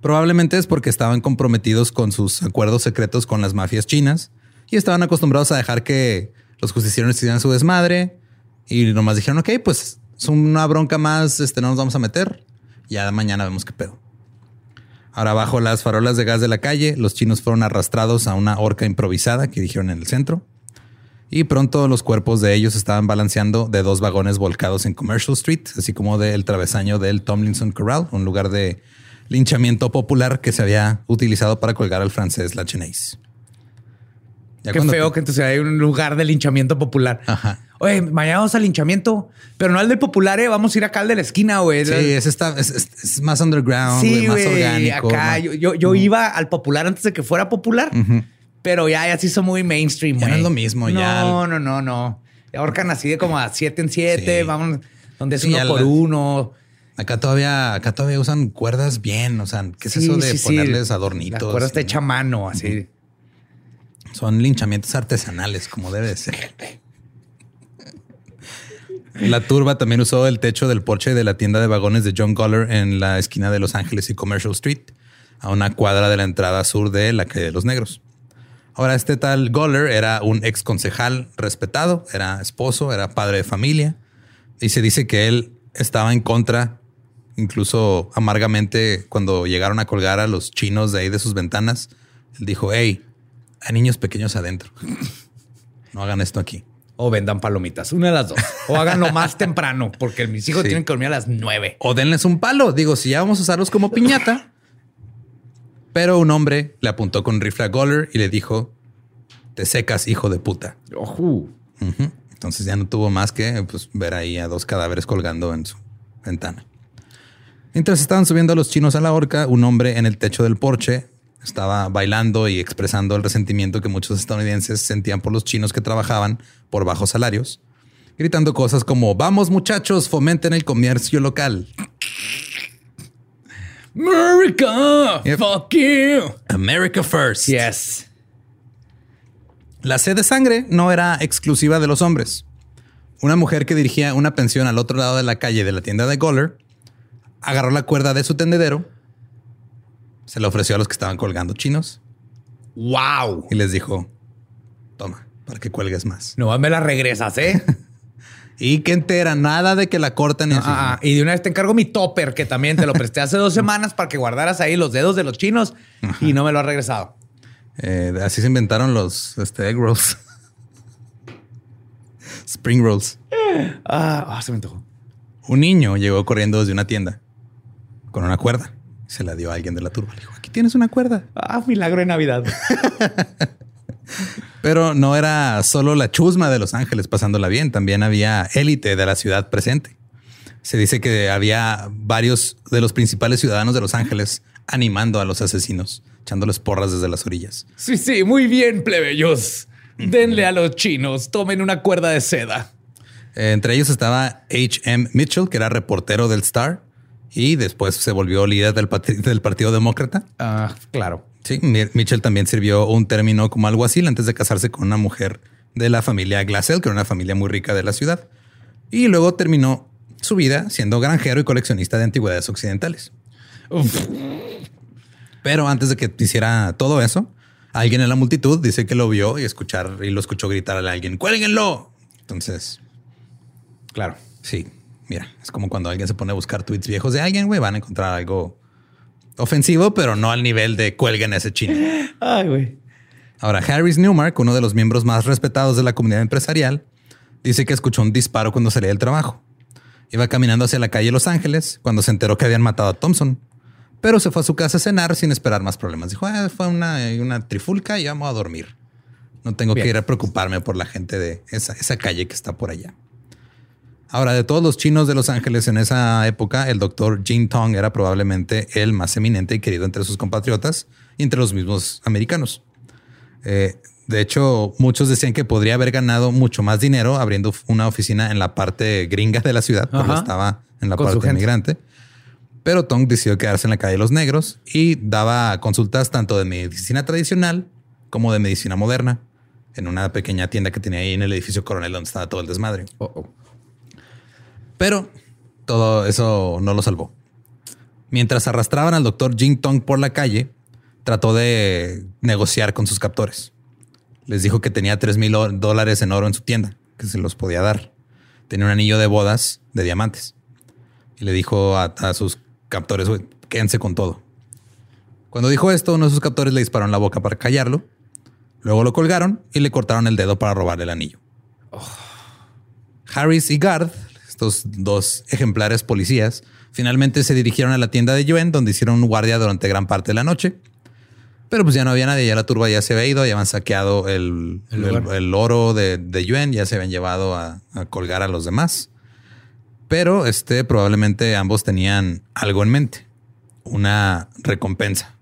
Probablemente es porque estaban comprometidos con sus acuerdos secretos con las mafias chinas y estaban acostumbrados a dejar que los justicieros hicieran su desmadre y nomás dijeron, ok, pues es una bronca más, este, no nos vamos a meter. Ya mañana vemos qué pedo. Ahora, bajo las farolas de gas de la calle, los chinos fueron arrastrados a una horca improvisada que dijeron en el centro. Y pronto los cuerpos de ellos estaban balanceando de dos vagones volcados en Commercial Street, así como del travesaño del Tomlinson Corral, un lugar de linchamiento popular que se había utilizado para colgar al francés Lachenace. Ya Qué feo que entonces hay un lugar de linchamiento popular. Ajá. Oye, mañana vamos al linchamiento, pero no al del popular, eh. Vamos a ir acá al de la esquina, güey. Sí, es, esta- es- es- más underground, Sí, güey, más orgánico. Acá más- yo, yo, yo iba al popular antes de que fuera popular, pero ya, ya se hizo muy mainstream. Ya no güey. es lo mismo, no, ya. No, no, no, no. Ahorcan así de como a siete en siete, Sí. vamos, donde es Sí, uno por la- uno. Acá todavía, acá todavía usan cuerdas bien. O sea, ¿qué es eso de ponerles adornitos? La cuerda está y- hecha a mano, así. Son linchamientos artesanales, como debe de ser. La turba también usó el techo del porche de la tienda de vagones de John Goller en la esquina de Los Ángeles y Commercial Street, a una cuadra de la entrada sur de la calle de los Negros. Ahora, este tal Goller era un ex concejal respetado, era esposo, era padre de familia, y se dice que él estaba en contra, incluso amargamente, cuando llegaron a colgar a los chinos de ahí de sus ventanas. Él dijo: Hey, hay niños pequeños adentro. No hagan esto aquí. O vendan palomitas, una de las dos. O háganlo más temprano, porque mis hijos Sí. tienen que dormir a las nueve. O denles un palo. Digo, si ya vamos a usarlos como piñata. Pero un hombre le apuntó con rifle a Goller y le dijo: Te secas, hijo de puta. Ujú. Entonces ya no tuvo más que pues, ver ahí a dos cadáveres colgando en su ventana. Mientras estaban subiendo a los chinos a la horca, un hombre en el techo del porche estaba bailando y expresando el resentimiento que muchos estadounidenses sentían por los chinos que trabajaban por bajos salarios, gritando cosas como vamos muchachos, fomenten el comercio local. America, Yep. fuck you. America first. Yes. La sed de sangre no era exclusiva de los hombres. Una mujer que dirigía una pensión al otro lado de la calle de la tienda de Goller agarró la cuerda de su tendedero, se la ofreció a los que estaban colgando chinos Wow. y les dijo: Toma, para que cuelgues más. No me la regresas, ¿eh? Y que entera, nada de que la corten y. Ah, y de una vez te encargo mi topper, que también te lo presté hace dos semanas para que guardaras ahí los dedos de los chinos y no me lo has regresado. Eh, así se inventaron los este, egg rolls. Spring rolls. Ah, ah, se me antojó. Un niño llegó corriendo desde una tienda con una cuerda. Se la dio a alguien de la turba. Le dijo, aquí tienes una cuerda. Ah, milagro de Navidad. Pero no era solo la chusma de Los Ángeles pasándola bien, también había élite de la ciudad presente. Se dice que había varios de los principales ciudadanos de Los Ángeles animando a los asesinos, echándoles porras desde las orillas. Sí, sí, muy bien, plebeyos. Denle a los chinos, tomen una cuerda de seda. Entre ellos estaba H.M. Mitchell, que era reportero del Star y después se volvió líder del, del Partido Demócrata. Ah, claro. Sí, Mitchell también sirvió un término como alguacil antes de casarse con una mujer de la familia Glassell, que era una familia muy rica de la ciudad. Y luego terminó su vida siendo granjero y coleccionista de antigüedades occidentales. Pero antes de que hiciera todo eso, alguien en la multitud dice que lo vio y escuchar y lo escuchó gritar a alguien, ¡cuélguenlo! Entonces, claro, sí, mira, es como cuando alguien se pone a buscar tweets viejos de alguien, güey, van a encontrar algo ofensivo, pero no al nivel de cuelguen ese chino. Ay, güey. Ahora, Harris Newmark, uno de los miembros más respetados de la comunidad empresarial, dice que escuchó un disparo cuando salía del trabajo. Iba caminando hacia la calle Los Ángeles cuando se enteró que habían matado a Thompson, pero se fue a su casa a cenar sin esperar más problemas. Dijo, ah, fue una, una, trifulca y vamos a dormir. No tengo que ir a preocuparme por la gente de esa, esa calle que está por allá. Ahora, de todos los chinos de Los Ángeles en esa época, el doctor Jin Tong era probablemente el más eminente y querido entre sus compatriotas y entre los mismos americanos. Eh, de hecho, muchos decían que podría haber ganado mucho más dinero abriendo una oficina en la parte gringa de la ciudad, porque estaba en la parte inmigrante. Pero Tong decidió quedarse en la calle de los negros y daba consultas tanto de medicina tradicional como de medicina moderna en una pequeña tienda que tenía ahí en el edificio Coronel donde estaba todo el desmadre. Oh. Pero todo eso no lo salvó. Mientras arrastraban al doctor Jing Tong por la calle, trató de negociar con sus captores. Les dijo que tenía 3 mil dólares en oro en su tienda, que se los podía dar. Tenía un anillo de bodas de diamantes. Y le dijo a, sus captores, quédense con todo. Cuando dijo esto, uno de sus captores le disparó en la boca para callarlo. Luego lo colgaron y le cortaron el dedo para robarle el anillo. Harris y Gard estos dos ejemplares policías, finalmente se dirigieron a la tienda de Yuen, donde hicieron guardia durante gran parte de la noche. Pero pues ya no había nadie, ya la turba ya se había ido, ya habían saqueado el, oro de, de, Yuen, ya se habían llevado a, colgar a los demás. Pero este probablemente ambos tenían algo en mente, una recompensa.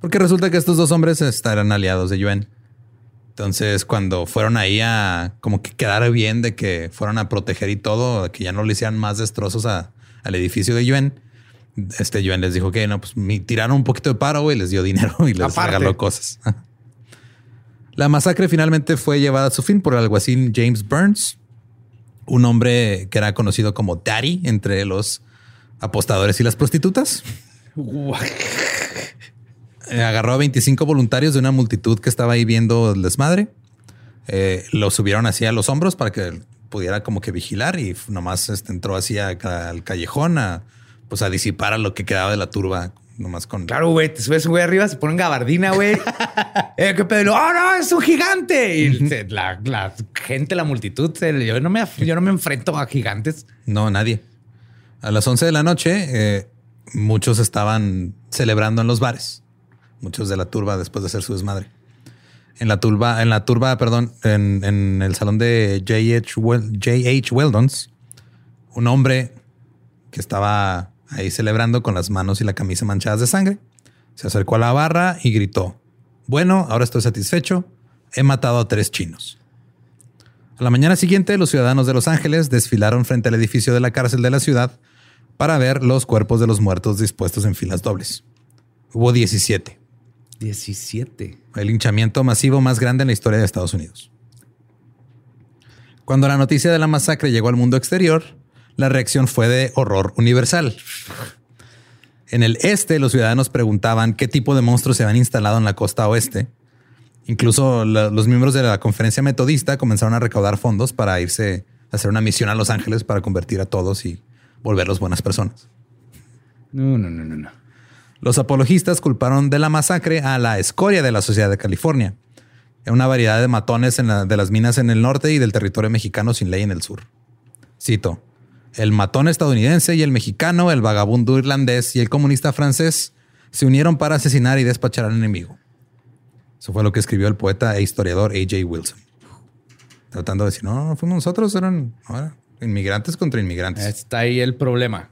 Porque resulta que estos dos hombres estarán aliados de Yuen. Entonces, cuando fueron ahí a como que quedar bien de que fueron a proteger y todo, que ya no le hicieran más destrozos al edificio de Yuen, este Yuen les dijo que no, pues me tiraron un poquito de paro y les dio dinero y les regaló cosas. La masacre finalmente fue llevada a su fin por el alguacil James Burns, un hombre que era conocido como Daddy entre los apostadores y las prostitutas. Eh, agarró a 25 voluntarios de una multitud que estaba ahí viendo el desmadre. Eh, lo subieron así a los hombros para que pudiera como que vigilar y nomás este, entró así al callejón a, pues a disipar a lo que quedaba de la turba. Nomás con. Claro, güey, te subes un güey arriba, se ponen gabardina, güey. eh, ¿Qué pedo? ¡Oh, no! ¡Es un gigante! Y la, gente, la multitud, yo no, me, yo no me enfrento a gigantes. No, nadie. A las 11 de la noche, eh, muchos estaban celebrando en los bares muchos de la turba después de hacer su desmadre. En la turba, en la turba, perdón, en, el salón de J.H. Weldons, un hombre que estaba ahí celebrando con las manos y la camisa manchadas de sangre, se acercó a la barra y gritó, bueno, ahora estoy satisfecho, he matado a tres chinos. A la mañana siguiente, los ciudadanos de Los Ángeles desfilaron frente al edificio de la cárcel de la ciudad para ver los cuerpos de los muertos dispuestos en filas dobles. Hubo 17. 17. El hinchamiento masivo más grande en la historia de Estados Unidos. Cuando la noticia de la masacre llegó al mundo exterior, la reacción fue de horror universal. En el este, los ciudadanos preguntaban qué tipo de monstruos se habían instalado en la costa oeste. Incluso los miembros de la conferencia metodista comenzaron a recaudar fondos para irse a hacer una misión a Los Ángeles para convertir a todos y volverlos buenas personas. No, no, no, no, no. Los apologistas culparon de la masacre a la escoria de la sociedad de California, una variedad de matones de las minas en el norte y del territorio mexicano sin ley en el sur. Cito, el matón estadounidense y el mexicano, el vagabundo irlandés y el comunista francés se unieron para asesinar y despachar al enemigo. Eso fue lo que escribió el poeta e historiador A.J. Wilson. Tratando de decir, no, no fuimos nosotros, eran inmigrantes contra inmigrantes. Está ahí el problema.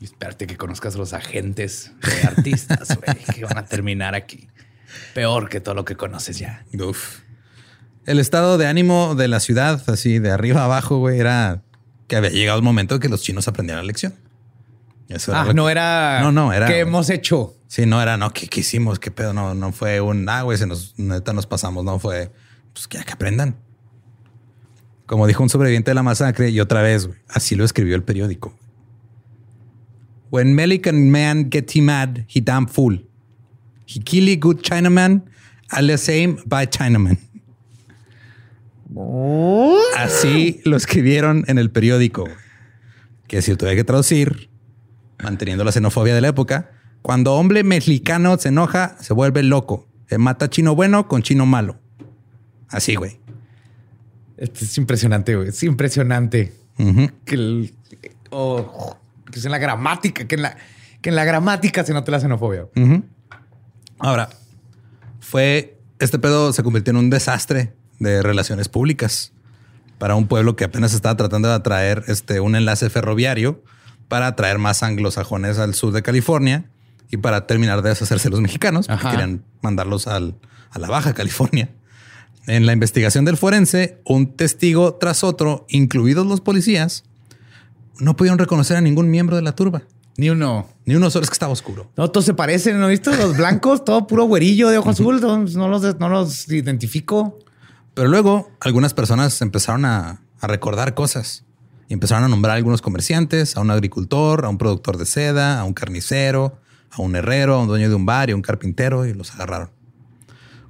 Espérate que conozcas a los agentes de artistas que van a terminar aquí. Peor que todo lo que conoces ya. Uf. El estado de ánimo de la ciudad, así de arriba abajo, güey, era que había llegado el momento de que los chinos aprendieran la lección. Eso Ah, lo no que- era. No, no, era- ¿Qué hemos hecho? Sí, no era, no, ¿qué, qué hicimos? ¿Qué pedo? No, no fue un, ah, güey, se nos, neta nos pasamos. No fue, pues que, que aprendan. Como dijo un sobreviviente de la masacre, y otra vez, así lo escribió el periódico. When Melican man get him mad, he damn fool. He kill a good Chinaman, all the same by Chinaman. Así lo escribieron en el periódico. Que si lo tuve que traducir, manteniendo la xenofobia de la época, cuando hombre mexicano se enoja, se vuelve loco. Se mata chino bueno con chino malo. Así, güey. Es impresionante, güey. Es impresionante. Que, el- que es en la gramática, que en la, que en la gramática se note la xenofobia. Ahora, fue este pedo se convirtió en un desastre de relaciones públicas para un pueblo que apenas estaba tratando de atraer este, un enlace ferroviario para atraer más anglosajones al sur de California y para terminar de deshacerse de los mexicanos, Ajá. querían mandarlos al- a la Baja California. En la investigación del forense, un testigo tras otro, incluidos los policías, no pudieron reconocer a ningún miembro de la turba. Ni uno. Ni uno solo es que estaba oscuro. No, todos se parecen, ¿no viste? Los blancos, todo puro güerillo de ojo azul. No, los, no los identifico. Pero luego algunas personas empezaron a, a recordar cosas y empezaron a nombrar a algunos comerciantes, a un agricultor, a un productor de seda, a un carnicero, a un herrero, a un dueño de un bar y a un carpintero y los agarraron.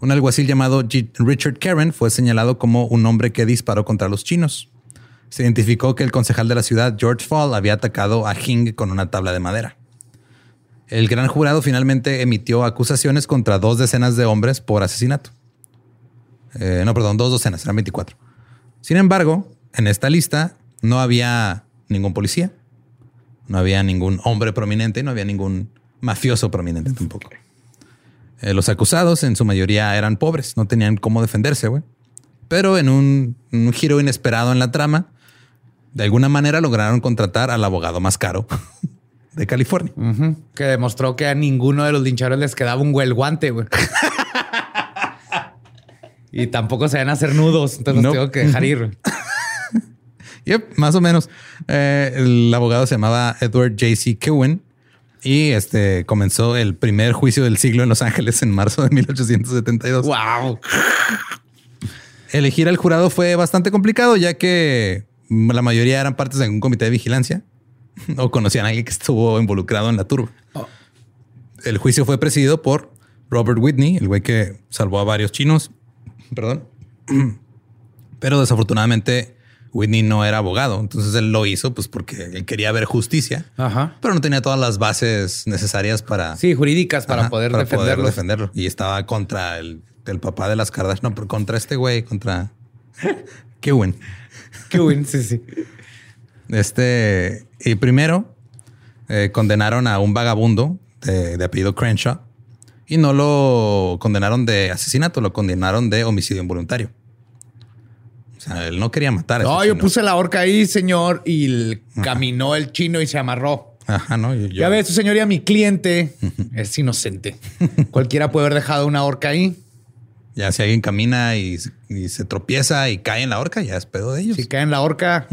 Un alguacil llamado Richard Karen fue señalado como un hombre que disparó contra los chinos. Se identificó que el concejal de la ciudad, George Fall, había atacado a Hing con una tabla de madera. El gran jurado finalmente emitió acusaciones contra dos decenas de hombres por asesinato. Eh, no, perdón, dos docenas, eran 24. Sin embargo, en esta lista no había ningún policía, no había ningún hombre prominente, no había ningún mafioso prominente tampoco. Eh, los acusados en su mayoría eran pobres, no tenían cómo defenderse, güey. Pero en un, giro inesperado en la trama, de alguna manera lograron contratar al abogado más caro de California. Que demostró que a ninguno de los linchadores les quedaba un güey guante, güey. y tampoco se van a hacer nudos. Entonces los tengo que dejar ir. Yep, más o menos. Eh, el abogado se llamaba Edward J.C. Cowen y este comenzó el primer juicio del siglo en Los Ángeles en marzo de 1872. wow. Elegir al jurado fue bastante complicado ya que la mayoría eran partes de algún comité de vigilancia o conocían a alguien que estuvo involucrado en la turba. El juicio fue presidido por Robert Whitney, el güey que salvó a varios chinos. Perdón. Pero desafortunadamente Whitney no era abogado. Entonces él lo hizo pues porque él quería ver justicia, Ajá. pero no tenía todas las bases necesarias para, Sí, jurídicas para Ajá, poder para defenderlos. defenderlo. Y estaba contra el, el papá de las Kardashian, no, pero contra este güey, contra. Qué bueno, sí, sí. Este, y primero eh, condenaron a un vagabundo de, de apellido Crenshaw y no lo condenaron de asesinato, lo condenaron de homicidio involuntario. O sea, él no quería matar. a No, este yo chino. puse la horca ahí, señor, y el- caminó el chino y se amarró. Ajá, no. yo- yo- Ya ves, su señoría, mi cliente es inocente. Cualquiera puede haber dejado una horca ahí. Ya si alguien camina y, y se tropieza y cae en la horca, ya es pedo de ellos. Si cae en la horca,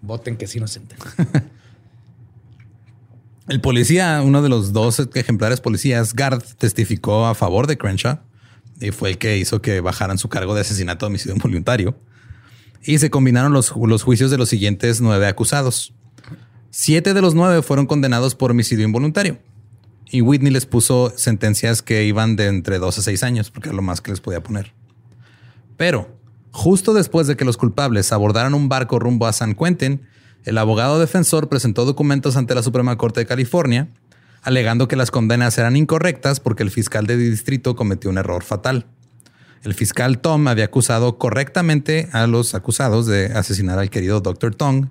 voten que es inocente. El policía, uno de los dos ejemplares policías, Gard, testificó a favor de Crenshaw y fue el que hizo que bajaran su cargo de asesinato a homicidio involuntario. Y se combinaron los, los juicios de los siguientes nueve acusados. Siete de los nueve fueron condenados por homicidio involuntario. Y Whitney les puso sentencias que iban de entre dos a seis años, porque era lo más que les podía poner. Pero justo después de que los culpables abordaran un barco rumbo a San Quentin, el abogado defensor presentó documentos ante la Suprema Corte de California, alegando que las condenas eran incorrectas porque el fiscal de distrito cometió un error fatal. El fiscal Tom había acusado correctamente a los acusados de asesinar al querido Dr. Tong,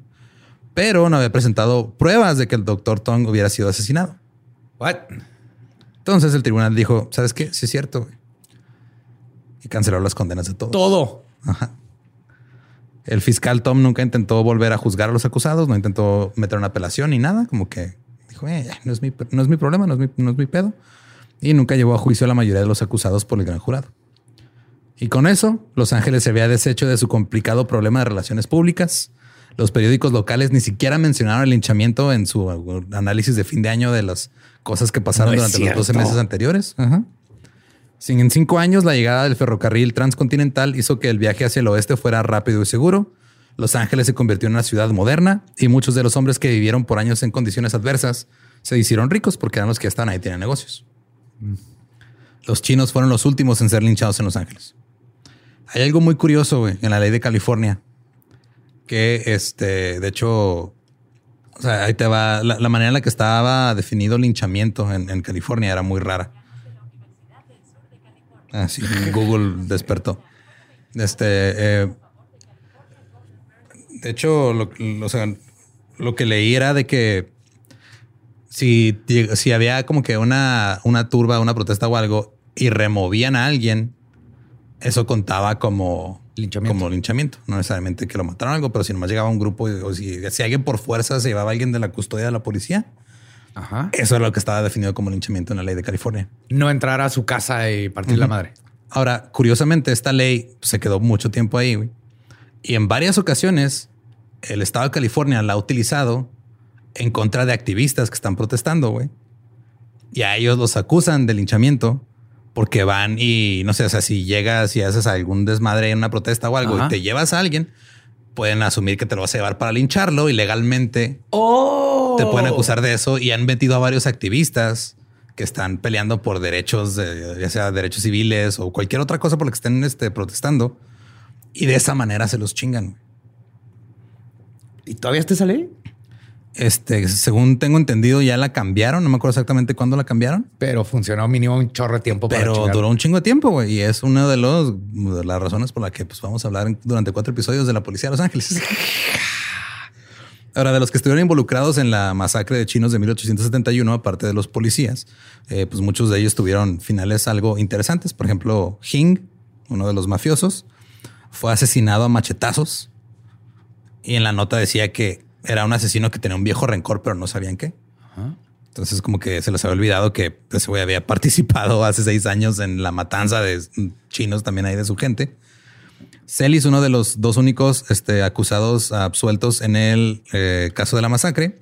pero no había presentado pruebas de que el Dr. Tong hubiera sido asesinado. What? Entonces el tribunal dijo, ¿sabes qué? Sí es cierto. güey". Y canceló las condenas de todos. Todo. El fiscal Tom nunca intentó volver a juzgar a los acusados, no intentó meter una apelación ni nada, como que dijo, "Eh, no, es mi, no es mi problema, no es mi, no es mi pedo. Y nunca llevó a juicio a la mayoría de los acusados por el gran jurado. Y con eso, Los Ángeles se había deshecho de su complicado problema de relaciones públicas. Los periódicos locales ni siquiera mencionaron el linchamiento en su análisis de fin de año de las cosas que pasaron No durante los 12 cierto. meses anteriores. Ajá. Sin en cinco años, la llegada del ferrocarril transcontinental hizo que el viaje hacia el oeste fuera rápido y seguro. Los Ángeles se convirtió en una ciudad moderna y muchos de los hombres que vivieron por años en condiciones adversas se hicieron ricos porque eran los que estaban ahí, tenían negocios. Los chinos fueron los últimos en ser linchados en Los Ángeles. Hay algo muy curioso güey, en la ley de California que, este, de hecho, o sea, ahí te va la, la manera en la que estaba definido el linchamiento en, en California era muy rara. Ah, sí, Google despertó. Este, eh, de hecho, lo, o sea, lo que leí era de que si, si había como que una, una turba, una protesta o algo y removían a alguien, eso contaba como Linchamiento. Como linchamiento. No necesariamente que lo mataron algo, pero si nomás llegaba un grupo o si, si alguien por fuerza se llevaba a alguien de la custodia de la policía, Ajá. eso es lo que estaba definido como linchamiento en la ley de California. No entrar a su casa y partir la madre. Ahora, curiosamente, esta ley se quedó mucho tiempo ahí y en varias ocasiones el estado de California la ha utilizado en contra de activistas que están protestando, güey. Y a ellos los acusan de linchamiento porque van y no sé, o sea, si llegas y haces algún desmadre en una protesta o algo Ajá. y te llevas a alguien, pueden asumir que te lo vas a llevar para lincharlo y legalmente Oh, te pueden acusar de eso y han metido a varios activistas que están peleando por derechos, de- ya sea derechos civiles o cualquier otra cosa por la que estén este, protestando. Y de esa manera se los chingan. ¿Y todavía está esa ley? Este, según tengo entendido, ya la cambiaron. No me acuerdo exactamente cuándo la cambiaron, Pero funcionó mínimo un chorro de tiempo pero duró un chingo de tiempo. güey, Y es una de, los, de las razones por la que pues, vamos a hablar durante cuatro episodios de la policía de Los Ángeles. Ahora, de los que estuvieron involucrados en la masacre de chinos de 1871, aparte de los policías, eh, pues muchos de ellos tuvieron finales algo interesantes. Por ejemplo, Hing, uno de los mafiosos, fue asesinado a machetazos y en la nota decía que era un asesino que tenía un viejo rencor, pero no sabían qué. Entonces, como que se les había olvidado que ese güey había participado hace seis años en la matanza de chinos también ahí de su gente. Celis, uno de los dos únicos este, acusados absueltos en el eh, caso de la masacre,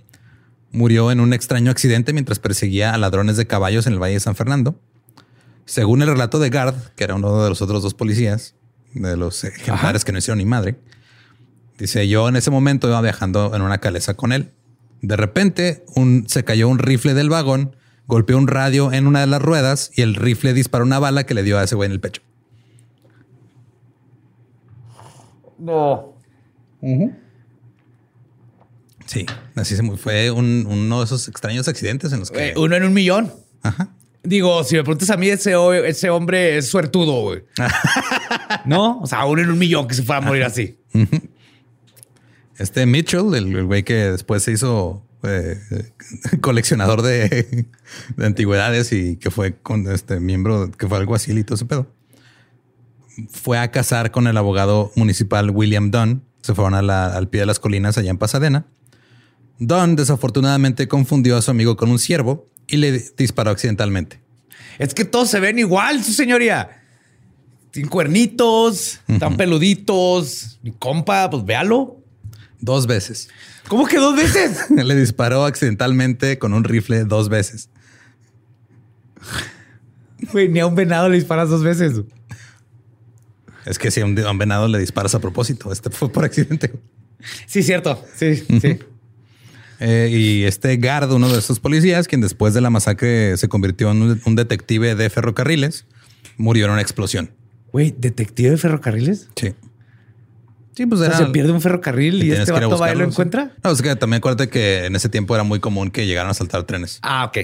murió en un extraño accidente mientras perseguía a ladrones de caballos en el Valle de San Fernando. Según el relato de Gard, que era uno de los otros dos policías, de los ejemplares que no hicieron ni madre, dice yo en ese momento iba viajando en una caleza con él. De repente un, se cayó un rifle del vagón, golpeó un radio en una de las ruedas y el rifle disparó una bala que le dio a ese güey en el pecho. Sí, así se fue un- uno de esos extraños accidentes en los que Eh, uno en un millón. Ajá. Digo, si me preguntas a mí, ese, ese hombre es suertudo, güey. no, o sea, uno en un millón que se fuera a morir así. Este Mitchell, el güey que después se hizo eh, coleccionador de, de antigüedades y que fue con este miembro, que fue algo así y todo ese pedo, fue a casar con el abogado municipal William Dunn. Se fueron a la- al pie de las colinas allá en Pasadena. Dunn desafortunadamente confundió a su amigo con un ciervo y le disparó accidentalmente. Es que todos se ven igual, su señoría. Sin cuernitos, tan peluditos. Mi compa, pues véalo. Dos veces. ¿Cómo que dos veces? le disparó accidentalmente con un rifle dos veces. Güey, ni a un venado le disparas dos veces. Es que si a un, a un venado le disparas a propósito, este fue por accidente. Sí, cierto. Sí, sí. Eh, y este Gard, uno de estos policías, quien después de la masacre se convirtió en un, un detective de ferrocarriles, murió en una explosión. Güey, detective de ferrocarriles. Sí. Sí, pues O sea, era. se pierde un ferrocarril y, este vato va y lo encuentra. No, es que también acuérdate que en ese tiempo era muy común que llegaran a saltar trenes. Ah, ok.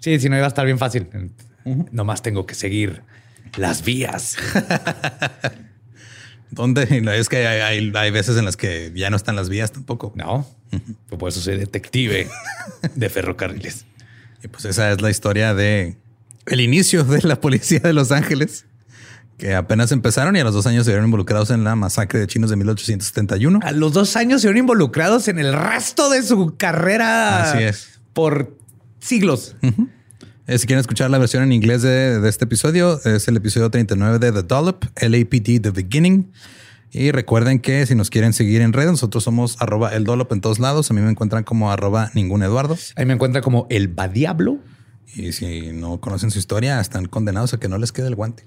Sí, si no iba a estar bien fácil. Nomás tengo que seguir las vías. ¿Dónde? Es que hay, hay- hay veces en las que ya no están las vías tampoco. No, por eso soy detective de ferrocarriles. Y pues esa es la historia de el inicio de la policía de Los Ángeles, que apenas empezaron y a los dos años se vieron involucrados en la masacre de chinos de 1871. A los dos años se vieron involucrados en el resto de su carrera. Así es. Por siglos. Eh, si quieren escuchar la versión en inglés de, de este episodio, es el episodio 39 de The Dollop, LAPD The Beginning. Y recuerden que si nos quieren seguir en redes, nosotros somos arroba el Dollop en todos lados. A mí me encuentran como arroba ningún Eduardo. Ahí me encuentra como el Badiablo. Y si no conocen su historia, están condenados a que no les quede el guante.